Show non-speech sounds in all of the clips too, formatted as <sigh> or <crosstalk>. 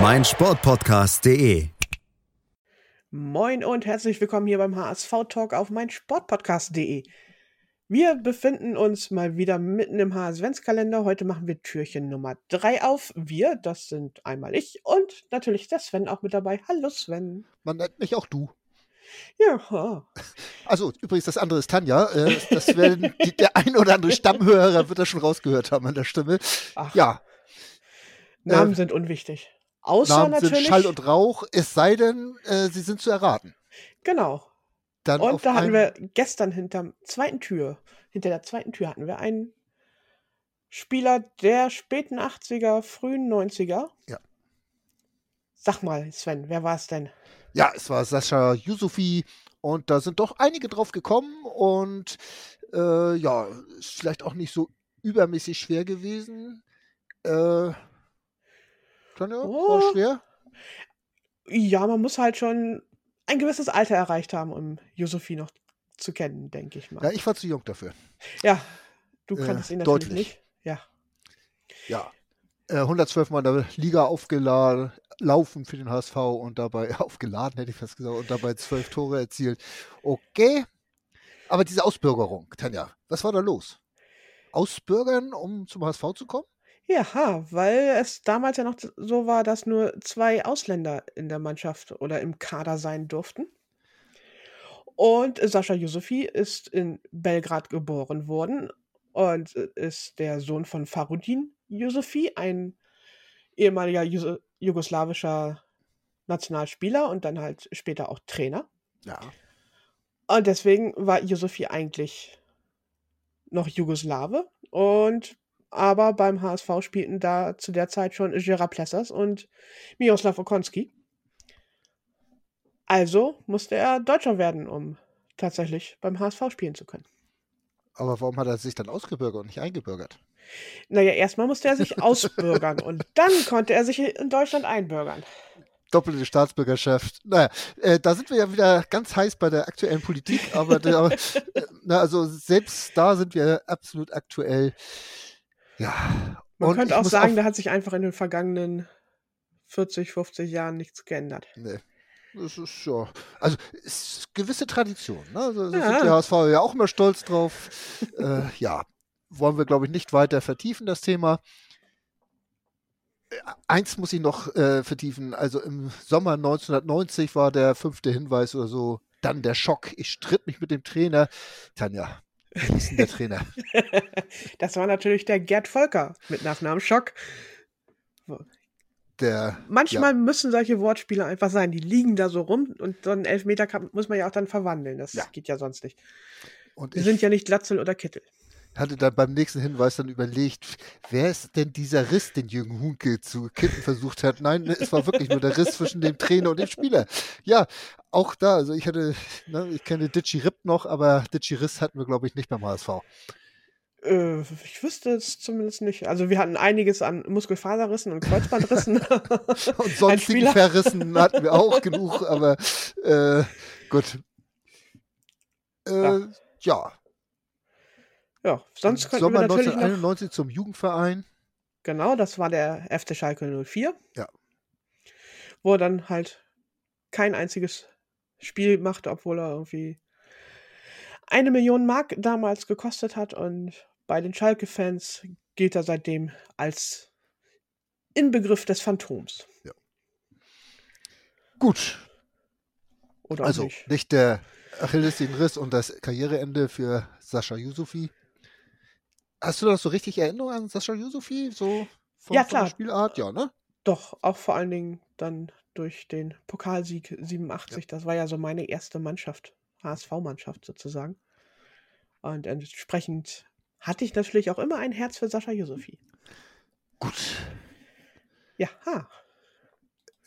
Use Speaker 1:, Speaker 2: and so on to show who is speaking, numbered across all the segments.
Speaker 1: meinsportpodcast.de.
Speaker 2: Moin und herzlich willkommen hier beim HSV Talk auf meinsportpodcast.de. Wir befinden uns mal wieder mitten im HSV-Kalender. Heute machen wir Türchen Nummer 3 auf. Wir, das sind einmal ich und natürlich der Sven auch mit dabei. Hallo Sven.
Speaker 3: Man nennt mich auch du.
Speaker 2: Ja.
Speaker 3: Also übrigens, das andere ist Tanja. Äh, das werden die, der ein oder andere Stammhörer wird das schon rausgehört haben an der Stimme.
Speaker 2: Ach,
Speaker 3: Ja,
Speaker 2: Namen
Speaker 3: äh,
Speaker 2: sind unwichtig. Außer
Speaker 3: Namen
Speaker 2: natürlich.
Speaker 3: sind Schall und Rauch, es sei denn, äh, sie sind zu erraten.
Speaker 2: genau.
Speaker 3: Dann
Speaker 2: Und da hatten wir gestern hinterm zweiten Tür, hinter der zweiten Tür hatten wir einen Spieler der späten 80er, frühen 90er.
Speaker 3: Ja.
Speaker 2: Sag mal, Sven, wer war es denn?
Speaker 3: Ja, es war Sascha Yusufi und da sind doch einige drauf gekommen und äh, ja, ist vielleicht auch nicht so übermäßig schwer gewesen. Äh, Tanja, war
Speaker 2: Oh.
Speaker 3: schwer?
Speaker 2: Ja, man muss halt schon ein gewisses Alter erreicht haben, um Josephine noch zu kennen, denke ich mal.
Speaker 3: Ja, ich war zu jung dafür.
Speaker 2: Ja, du
Speaker 3: Äh,
Speaker 2: kanntest ihn natürlich
Speaker 3: deutlich.
Speaker 2: nicht. Ja.
Speaker 3: Ja. Äh, 112 Mal in der Liga aufgeladen, laufen für den HSV und dabei <laughs> aufgeladen, hätte ich fast gesagt, und dabei zwölf Tore erzielt. Okay. Aber diese Ausbürgerung, Tanja, was war da los? Ausbürgern, um zum HSV zu kommen?
Speaker 2: Ja, weil es damals ja noch so war, dass nur zwei Ausländer in der Mannschaft oder im Kader sein durften. Und Sascha Yusufi ist in Belgrad geboren worden und ist der Sohn von Farudin Yusufi, ein ehemaliger Jus jugoslawischer Nationalspieler und dann halt später auch Trainer.
Speaker 3: Ja.
Speaker 2: Und deswegen war Yusufi eigentlich noch Jugoslawe und aber beim HSV spielten da zu der Zeit schon Gerard Plessers und Miroslav Okonski. Also musste er Deutscher werden, um tatsächlich beim HSV spielen zu können.
Speaker 3: Aber warum hat er sich dann ausgebürgert und nicht eingebürgert?
Speaker 2: Naja, erstmal musste er sich <laughs> ausbürgern und dann konnte er sich in Deutschland einbürgern.
Speaker 3: Doppelte Staatsbürgerschaft. Naja, äh, da sind wir ja wieder ganz heiß bei der aktuellen Politik, aber der, <laughs> äh, na, also selbst da sind wir absolut aktuell. Ja.
Speaker 2: Man
Speaker 3: Und
Speaker 2: könnte auch sagen, da hat sich einfach in den vergangenen 40, 50 Jahren nichts geändert.
Speaker 3: Nee. Das ist ja. Also, ist gewisse Tradition. Ne? Also, da
Speaker 2: Ja.
Speaker 3: sind die HSV ja auch immer stolz drauf. <laughs> äh, ja, wollen wir, glaube ich, nicht weiter vertiefen, das Thema. Äh, Eins muss ich noch äh, vertiefen. Also, im Sommer 1990 war der fünfte Hinweis oder so. Dann der Schock. Ich stritt mich mit dem Trainer. Tanja, wer ist denn der Trainer? <laughs>
Speaker 2: das war natürlich der Gerd Volker mit Nachnamen Schock.
Speaker 3: Der.
Speaker 2: Manchmal müssen solche Wortspiele einfach sein. Die liegen da so rum und so einen Elfmeter muss man ja auch dann verwandeln. Das
Speaker 3: Ja.
Speaker 2: geht ja sonst nicht.
Speaker 3: Und
Speaker 2: Wir sind ja nicht Glatzel oder Kittel.
Speaker 3: Hatte dann beim nächsten Hinweis dann überlegt, wer ist denn dieser Riss, den Jürgen Hunke zu kitten versucht hat? Nein, es war wirklich nur der Riss zwischen dem Trainer und dem Spieler. Ja, auch da, also ich hatte, ne, ich kenne Ditchy Ripp noch, aber Ditchy Riss hatten wir, glaube ich, nicht beim HSV.
Speaker 2: Äh, ich wüsste es zumindest nicht. Also wir hatten einiges an Muskelfaserrissen und Kreuzbandrissen. <laughs>
Speaker 3: Und sonstigen. Verrissen hatten wir auch genug, aber äh, gut. Äh,
Speaker 2: Ja.
Speaker 3: ja,
Speaker 2: ja, sonst könnten
Speaker 3: Sommer
Speaker 2: wir natürlich noch,
Speaker 3: 1991 zum Jugendverein.
Speaker 2: Genau, das war der FC Schalke 04.
Speaker 3: Ja.
Speaker 2: Wo er dann halt kein einziges Spiel machte, obwohl er irgendwie eine Million Mark damals gekostet hat. Und bei den Schalke-Fans gilt er seitdem als Inbegriff des Phantoms.
Speaker 3: Gut,
Speaker 2: Oder
Speaker 3: Also
Speaker 2: nicht.
Speaker 3: nicht der Achillessehnenriss und das Karriereende für Sascha Yusufi. Hast du das so richtig Erinnerung an Sascha Yusufi? So von,
Speaker 2: Ja,
Speaker 3: von der
Speaker 2: klar.
Speaker 3: Spielart? Ja, ne?
Speaker 2: Doch, auch vor allen Dingen dann durch den Pokalsieg 87. Das war ja so meine erste Mannschaft, HSV-Mannschaft sozusagen. Und entsprechend hatte ich natürlich auch immer ein Herz für Sascha Josefi.
Speaker 3: Gut.
Speaker 2: Ja, ha.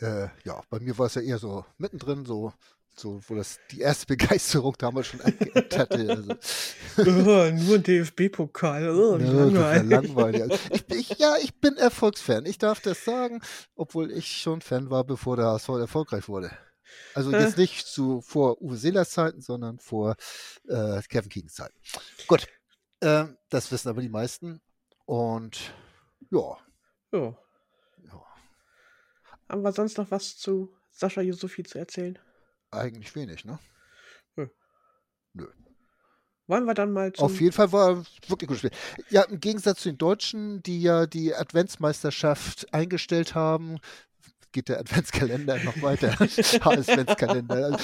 Speaker 3: Äh, ja, bei mir war es ja eher so mittendrin, so, so wo das die erste <laughs> Begeisterung damals schon angeendet hatte. Also,
Speaker 2: Oh, nur ein DFB-Pokal. Oh,
Speaker 3: ja,
Speaker 2: langweilig.
Speaker 3: langweilig. Also, ich, ich, ja, ich bin Erfolgsfan. Ich darf das sagen, obwohl ich schon Fan war, bevor der HSV erfolgreich wurde. Also jetzt nicht zu vor Uwe Seelers Zeiten, sondern vor äh, Kevin Keegans Zeiten. Gut, ähm, das wissen aber die meisten. Und ja,
Speaker 2: Ja.
Speaker 3: ja,
Speaker 2: Haben wir sonst noch was zu Sascha Yusufi zu erzählen?
Speaker 3: Eigentlich wenig, ne?
Speaker 2: Wollen wir dann mal.
Speaker 3: Auf jeden Fall war wirklich gut gespielt. Ja, im Gegensatz zu den Deutschen, die ja die Adventsmeisterschaft eingestellt haben, geht der Adventskalender noch weiter. <laughs> <laughs> Adventskalender.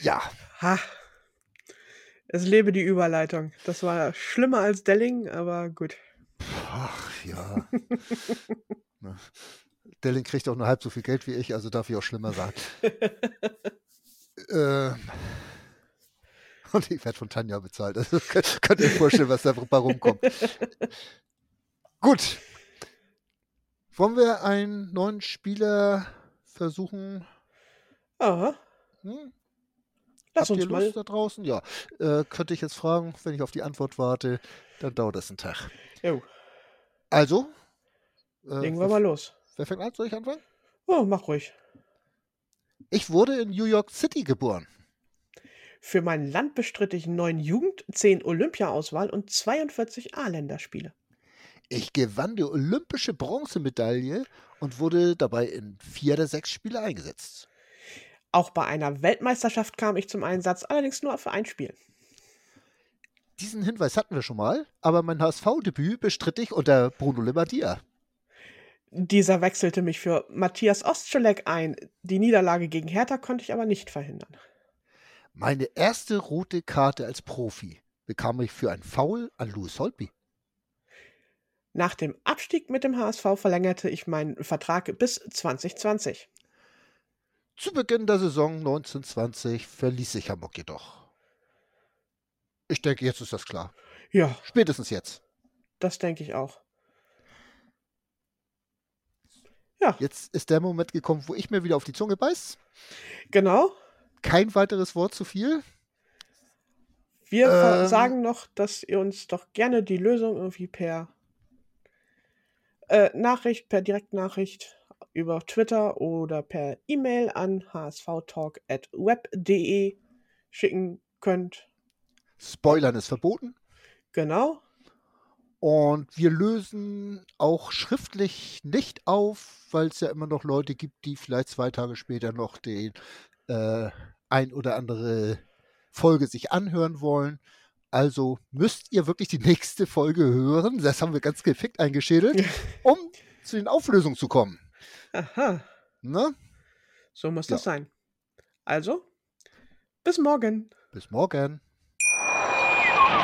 Speaker 3: Ja,
Speaker 2: Ha. Es lebe die Überleitung. Das war schlimmer als Delling, aber gut.
Speaker 3: ach ja. <laughs> Delling kriegt auch nur halb so viel Geld wie ich, also darf ich auch schlimmer sagen. <laughs> ähm, und ich werde von Tanja bezahlt. Also <laughs> könnt, könnt ihr euch vorstellen, was da rumkommt. Gut. Wollen wir einen neuen Spieler versuchen?
Speaker 2: Aha.
Speaker 3: Hm?
Speaker 2: Lass
Speaker 3: Habt
Speaker 2: uns
Speaker 3: ihr
Speaker 2: mal.
Speaker 3: Lust da draußen? Ja. Äh, könnte ich jetzt fragen, wenn ich auf die Antwort warte, dann dauert das einen Tag.
Speaker 2: Jo,
Speaker 3: Also, äh,
Speaker 2: legen wir mal los.
Speaker 3: Wer fängt an? Soll ich anfangen?
Speaker 2: Oh, mach ruhig.
Speaker 3: Ich wurde in New York City geboren.
Speaker 2: Für mein Land bestritt ich neun Jugend-, zehn Olympia-Auswahl und 42 A-Länderspiele.
Speaker 3: Ich gewann die olympische Bronzemedaille und wurde dabei in vier der sechs Spiele eingesetzt.
Speaker 2: Auch bei einer Weltmeisterschaft kam ich zum Einsatz, allerdings nur für ein Spiel.
Speaker 3: Diesen Hinweis hatten wir schon mal, aber mein HSV-Debüt bestritt ich unter Bruno Labbadia.
Speaker 2: Dieser wechselte mich für Matthias Ostschelek ein. Die Niederlage gegen Hertha konnte ich aber nicht verhindern.
Speaker 3: Meine erste rote Karte als Profi bekam ich für ein Foul an Louis Holtby.
Speaker 2: Nach dem Abstieg mit dem HSV verlängerte ich meinen Vertrag bis 2020.
Speaker 3: Zu Beginn der Saison 1920 verließ ich Hamburg jedoch. Ich denke, jetzt ist das klar.
Speaker 2: Ja,
Speaker 3: Spätestens jetzt.
Speaker 2: das denke ich auch. Ja,
Speaker 3: Jetzt ist der Moment gekommen, wo ich mir wieder auf die Zunge beiß.
Speaker 2: genau.
Speaker 3: Kein weiteres Wort zu viel.
Speaker 2: Wir
Speaker 3: Ähm.
Speaker 2: sagen noch, dass ihr uns doch gerne die Lösung irgendwie per äh, Nachricht, per Direktnachricht über Twitter oder per E-Mail an hsvtalk.web.de schicken könnt.
Speaker 3: Spoilern ist verboten.
Speaker 2: Genau.
Speaker 3: Und wir lösen auch schriftlich nicht auf, weil es ja immer noch Leute gibt, die vielleicht zwei Tage später noch den äh, ein oder andere Folge sich anhören wollen. Also müsst ihr wirklich die <laughs> nächste Folge hören. Das haben wir ganz gefickt eingeschädelt, um zu den Auflösungen zu kommen.
Speaker 2: Aha,
Speaker 3: Ne?
Speaker 2: so muss
Speaker 3: Ja.
Speaker 2: das sein. Also, bis morgen.
Speaker 3: Bis morgen.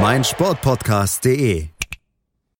Speaker 1: meinsportpodcast.de.